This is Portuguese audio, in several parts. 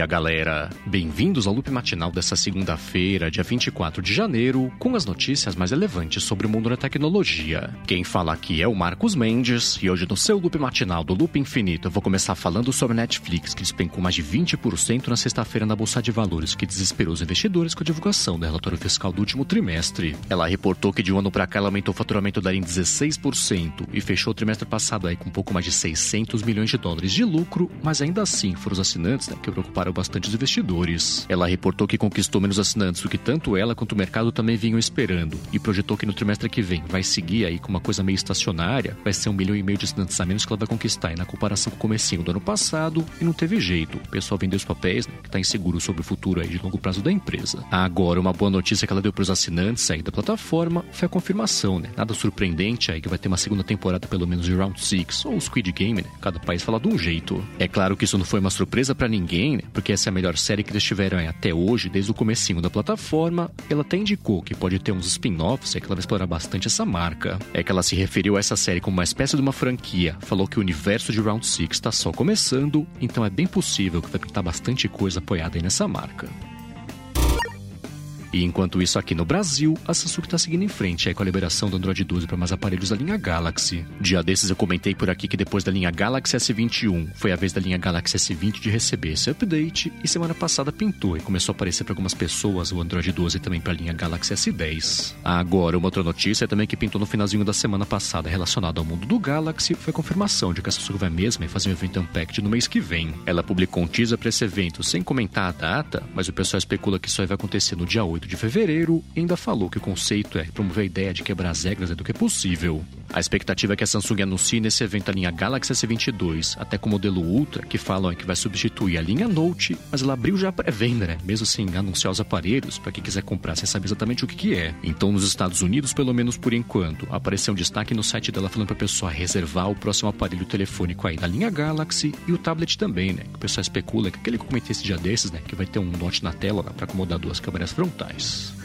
dia, galera! Bem-vindos ao loop matinal dessa segunda-feira, dia 24 de janeiro, com as notícias mais relevantes sobre o mundo da tecnologia. Quem fala aqui é o Marcos Mendes, e hoje no seu loop matinal do Loop Infinito eu vou começar falando sobre a Netflix, que despencou mais de 20% na sexta-feira na Bolsa de Valores, que desesperou os investidores com a divulgação do relatório fiscal do último trimestre. Ela reportou que de um ano para cá ela aumentou o faturamento da em 16% e fechou o trimestre passado aí com um pouco mais de 600 milhões de dólares de lucro, mas ainda assim foram os assinantes né, que preocuparam bastante os investidores. Ela reportou que conquistou menos assinantes do que tanto ela quanto o mercado também vinham esperando e projetou que no trimestre que vem vai seguir aí com uma coisa meio estacionária, vai ser um milhão e meio de assinantes a menos que ela vai conquistar e na comparação com o comecinho do ano passado e não teve jeito. O pessoal vendeu os papéis, né, que está inseguro sobre o futuro aí de longo prazo da empresa. Agora, uma boa notícia que ela deu para os assinantes aí da plataforma foi a confirmação, né? Nada surpreendente aí que vai ter uma segunda temporada pelo menos de Round 6 ou Squid Game, né? Cada país fala de um jeito. É claro que isso não foi uma surpresa para ninguém, né? Porque essa é a melhor série que eles tiveram até hoje, desde o comecinho da plataforma. Ela até indicou que pode ter uns spin-offs, é que ela vai explorar bastante essa marca. É que ela se referiu a essa série como uma espécie de uma franquia. Falou que o universo de Round 6 está só começando, então é bem possível que vai pintar bastante coisa apoiada aí nessa marca. E enquanto isso aqui no Brasil, a Samsung está seguindo em frente aí com a liberação do Android 12 para mais aparelhos da linha Galaxy. Dia desses eu comentei por aqui que depois da linha Galaxy S21 foi a vez da linha Galaxy S20 de receber esse update e semana passada pintou e começou a aparecer para algumas pessoas o Android 12 também para a linha Galaxy S10. Agora, uma outra notícia também que pintou no finalzinho da semana passada relacionada ao mundo do Galaxy foi a confirmação de que a Samsung vai mesmo fazer um evento Unpacked no mês que vem. Ela publicou um teaser para esse evento sem comentar a data, mas o pessoal especula que isso vai acontecer no dia 8 de fevereiro ainda falou que o conceito é promover a ideia de quebrar as regras do que é possível. A expectativa é que a Samsung anuncie nesse evento a linha Galaxy S22, até com o modelo Ultra, que falam que vai substituir a linha Note, mas ela abriu já a pré-venda, né? Mesmo sem anunciar os aparelhos, para quem quiser comprar sem saber exatamente o que, que é. Então, nos Estados Unidos, pelo menos por enquanto, apareceu um destaque no site dela falando para a pessoa reservar o próximo aparelho telefônico aí da linha Galaxy e o tablet também, né? Que o pessoal especula que aquele que eu comentei esse dia desses, né? Que vai ter um Note na tela para acomodar duas câmeras frontais. nice.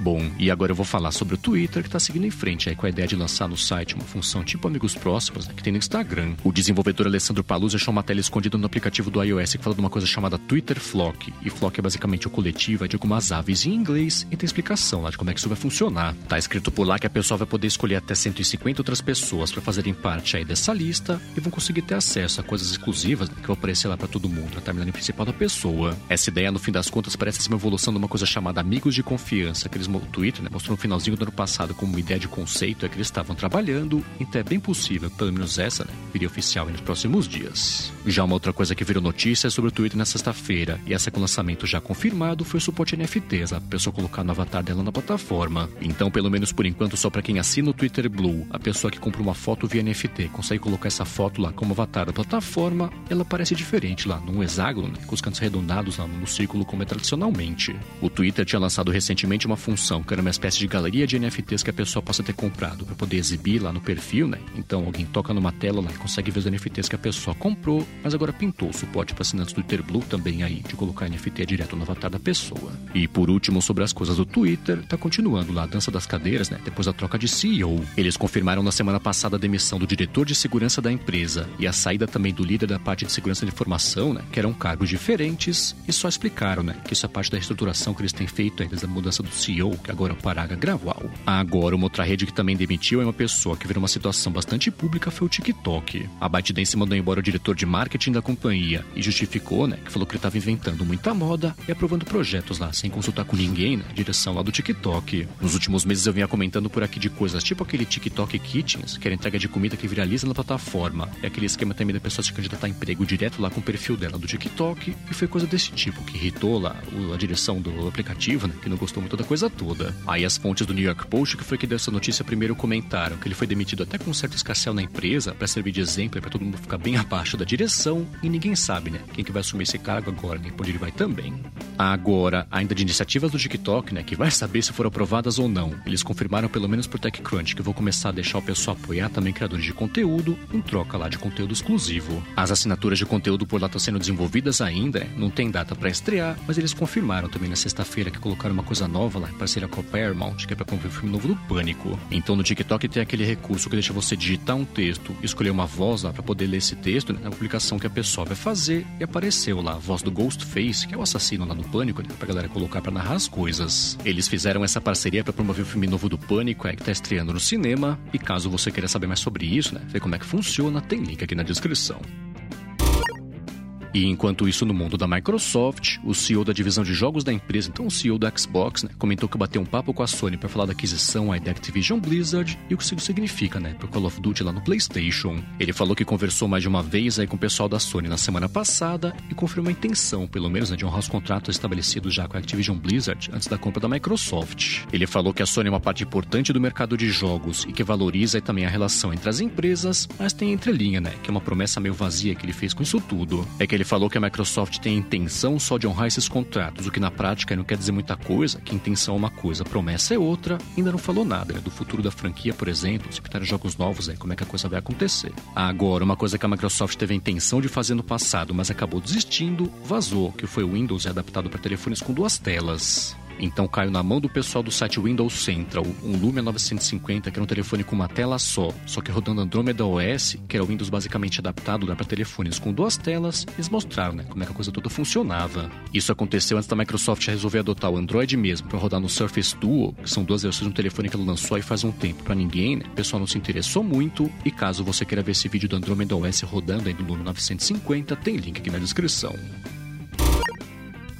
Bom, e agora eu vou falar sobre o Twitter que está seguindo em frente aí com a ideia de lançar no site uma função tipo Amigos Próximos, né, que tem no Instagram. O desenvolvedor Alessandro Paluz achou uma tela escondida no aplicativo do iOS que fala de uma coisa chamada Twitter Flock. E Flock é basicamente o coletivo de algumas aves em inglês e tem explicação lá de como é que isso vai funcionar. Tá escrito por lá que a pessoa vai poder escolher até 150 outras pessoas para fazerem parte aí dessa lista e vão conseguir ter acesso a coisas exclusivas né, que vão aparecer lá para todo mundo na timeline principal da pessoa. Essa ideia, no fim das contas, parece ser uma evolução de uma coisa chamada Amigos de Confiança, que eles o Twitter né, mostrou no finalzinho do ano passado como uma ideia de conceito é que eles estavam trabalhando, então é bem possível, pelo menos essa, né, viria oficial nos próximos dias. Já uma outra coisa que virou notícia é sobre o Twitter na sexta-feira, e essa com lançamento já confirmado foi o suporte NFTs, a pessoa colocar no avatar dela na plataforma. Então, pelo menos por enquanto, só para quem assina o Twitter Blue, a pessoa que compra uma foto via NFT consegue colocar essa foto lá como avatar da plataforma, ela parece diferente lá, num hexágono, né, com os cantos arredondados lá no círculo como é tradicionalmente. O Twitter tinha lançado recentemente uma função que era uma espécie de galeria de NFTs que a pessoa possa ter comprado para poder exibir lá no perfil, né? Então alguém toca numa tela lá e consegue ver os NFTs que a pessoa comprou, mas agora pintou o suporte para assinantes do Twitter Blue também aí, de colocar NFT direto no avatar da pessoa. E por último, sobre as coisas do Twitter, tá continuando lá a dança das cadeiras, né? Depois da troca de CEO. Eles confirmaram na semana passada a demissão do diretor de segurança da empresa e a saída também do líder da parte de segurança de informação, né? Que eram cargos diferentes e só explicaram, né? Que isso é parte da reestruturação que eles têm feito aí desde a mudança do CEO, que agora é o Paraga Graval. Agora, uma outra rede que também demitiu é uma pessoa que virou uma situação bastante pública foi o TikTok. A ByteDance mandou embora o diretor de marketing da companhia e justificou, né, que falou que ele estava inventando muita moda e aprovando projetos lá sem consultar com ninguém, né, direção lá do TikTok. Nos últimos meses eu vinha comentando por aqui de coisas tipo aquele TikTok Kitchens, que era entrega de comida que viraliza na plataforma. É aquele esquema também da pessoa se candidatar a emprego direto lá com o perfil dela do TikTok e foi coisa desse tipo que irritou lá a direção do aplicativo, né, que não gostou muito da coisa toda. Aí as fontes do New York Post, que foi que deu essa notícia primeiro, comentaram que ele foi demitido até com um certo escassel na empresa para servir de exemplo para todo mundo ficar bem abaixo da direção e ninguém sabe, né, quem que vai assumir esse cargo agora, nem onde ele vai também. Agora, ainda de iniciativas do TikTok, né, que vai saber se foram aprovadas ou não. Eles confirmaram pelo menos por TechCrunch que vão começar a deixar o pessoal apoiar também criadores de conteúdo em troca lá de conteúdo exclusivo. As assinaturas de conteúdo por lá estão sendo desenvolvidas ainda, né, não tem data para estrear, mas eles confirmaram também na sexta-feira que colocaram uma coisa nova lá para parceria com a Paramount, que é pra promover o filme novo do Pânico. Então no TikTok tem aquele recurso que deixa você digitar um texto, escolher uma voz lá pra poder ler esse texto né, na publicação que a pessoa vai fazer e apareceu lá a voz do Ghostface, que é o assassino lá no Pânico, né, pra galera colocar pra narrar as coisas. Eles fizeram essa parceria para promover o filme novo do Pânico, é que tá estreando no cinema, e caso você queira saber mais sobre isso, né, ver como é que funciona, tem link aqui na descrição. E enquanto isso, no mundo da Microsoft, o CEO da divisão de jogos da empresa, então o CEO da Xbox, né, comentou que bateu um papo com a Sony para falar da aquisição aí da Activision Blizzard e o que isso significa, né, pro Call of Duty lá no PlayStation. Ele falou que conversou mais de uma vez aí com o pessoal da Sony na semana passada e confirmou a intenção, pelo menos, né, de honrar os contratos estabelecidos já com a Activision Blizzard antes da compra da Microsoft. Ele falou que a Sony é uma parte importante do mercado de jogos e que valoriza também a relação entre as empresas, mas tem entrelinha, né, que é uma promessa meio vazia que ele fez com isso tudo. É que ele falou que a Microsoft tem a intenção só de honrar esses contratos, o que na prática não quer dizer muita coisa, que intenção é uma coisa, promessa é outra, ainda não falou nada né, do futuro da franquia, por exemplo, se pintarem jogos novos, aí, como é que a coisa vai acontecer. Agora, uma coisa que a Microsoft teve a intenção de fazer no passado, mas acabou desistindo, vazou, que foi o Windows adaptado para telefones com duas telas. Então caiu na mão do pessoal do site Windows Central um Lumia 950, que era um telefone com uma tela só, só que rodando Andromeda OS, que era o Windows basicamente adaptado para telefones com duas telas, eles mostraram né, como é que a coisa toda funcionava. Isso aconteceu antes da Microsoft resolver adotar o Android mesmo para rodar no Surface Duo, que são duas versões de um telefone que ela lançou aí faz um tempo para ninguém, né? O pessoal não se interessou muito. E caso você queira ver esse vídeo do Andromeda OS rodando aí no Lumia 950, tem link aqui na descrição.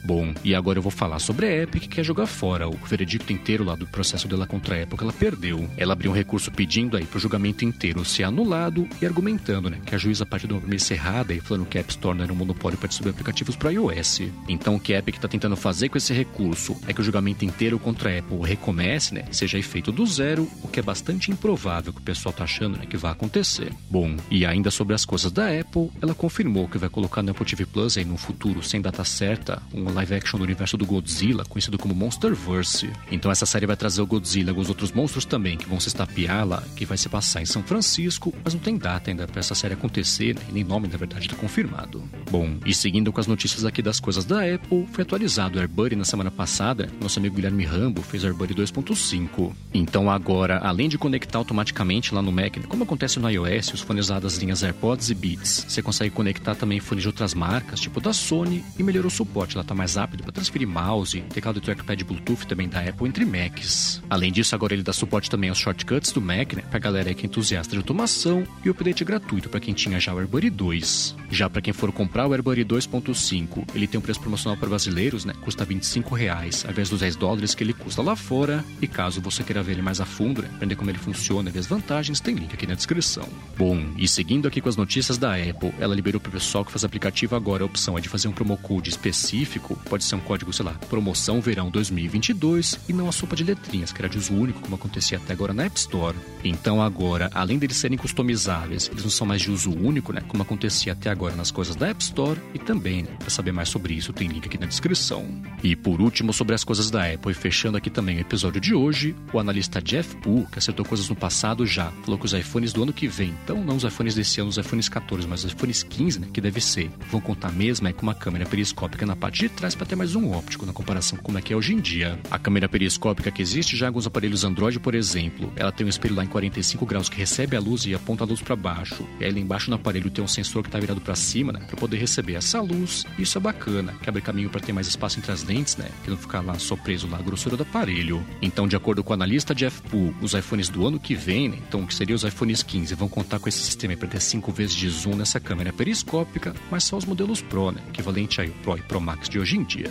Bom, e agora eu vou falar sobre a Epic que quer jogar fora o veredicto inteiro lá do processo dela contra a Apple que ela perdeu. Ela abriu um recurso pedindo aí pro julgamento inteiro ser anulado e argumentando, né, que a juíza partiu de uma premissa errada e falando que a App Store era um monopólio para distribuir aplicativos para iOS. Então o que a Epic está tentando fazer com esse recurso é que o julgamento inteiro contra a Apple recomece, né, seja feito do zero, o que é bastante improvável que o pessoal tá achando, né, que vai acontecer. Bom, e ainda sobre as coisas da Apple, ela confirmou que vai colocar no Apple TV Plus aí no futuro, sem data certa, um live action do universo do Godzilla, conhecido como Monsterverse. Então essa série vai trazer o Godzilla e alguns outros monstros também que vão se estapear lá, que vai se passar em São Francisco, mas não tem data ainda para essa série acontecer, nem nome na verdade está confirmado. Bom, e seguindo com as notícias aqui das coisas da Apple, foi atualizado o AirBuddy na semana passada. Nosso amigo Guilherme Rambo fez o AirBuddy 2.5. Então agora, além de conectar automaticamente lá no Mac, como acontece no iOS, os fones das linhas AirPods e Beats, você consegue conectar também fones de outras marcas, tipo da Sony, e melhorou o suporte, ela tá mais rápido para transferir mouse, teclado e trackpad Bluetooth também da Apple entre Macs. Além disso, agora ele dá suporte também aos shortcuts do Mac, né, pra galera que é entusiasta de automação, e o update gratuito para quem tinha já o AirBuddy 2. Já para quem for comprar o AirBuddy 2.5, ele tem um preço promocional para brasileiros, né, custa 25 reais, ao invés dos 10 dólares que ele custa lá fora, e caso você queira ver ele mais a fundo, né, aprender como ele funciona e ver as vantagens, tem link aqui na descrição. Bom, e seguindo aqui com as notícias da Apple, ela liberou para o pessoal que faz aplicativo agora a opção é de fazer um promo code específico, pode ser um código, sei lá, promoção verão 2022 e não a sopa de letrinhas, que era de uso único, como acontecia até agora na App Store. Então agora, além deles serem customizáveis, eles não são mais de uso único, né, como acontecia até agora nas coisas da App Store e também, né, para saber mais sobre isso, tem link aqui na descrição. E por último, sobre as coisas da Apple, e fechando aqui também o episódio de hoje, o analista Jeff Poole, que acertou coisas no passado já, falou que os iPhones do ano que vem, então não os iPhones desse ano, os iPhones 14, mas os iPhones 15, né, que deve ser, vão contar mesmo é, com uma câmera periscópica na parte de trás para ter mais um óptico na comparação com como é que é hoje em dia. A câmera periscópica que existe já em alguns aparelhos Android, por exemplo, ela tem um espelho lá em 45 graus que recebe a luz e aponta a luz para baixo. E aí lá embaixo no aparelho tem um sensor que está virado para cima, né, para poder receber essa luz. Isso é bacana, que abre caminho para ter mais espaço entre as lentes, né, que não ficar lá só preso lá a grossura do aparelho. Então, de acordo com o analista Jeff Poole, os iPhones do ano que vem, né, então que seriam os iPhones 15, vão contar com esse sistema para ter 5 vezes de zoom nessa câmera periscópica, mas só os modelos Pro, né, equivalente aí Pro e Pro Max de hoje em dia.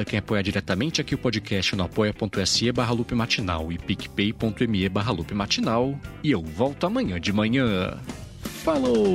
Quem apoia diretamente aqui o podcast no apoia.se barra e picpay.me barra. E eu volto amanhã de manhã. Falou!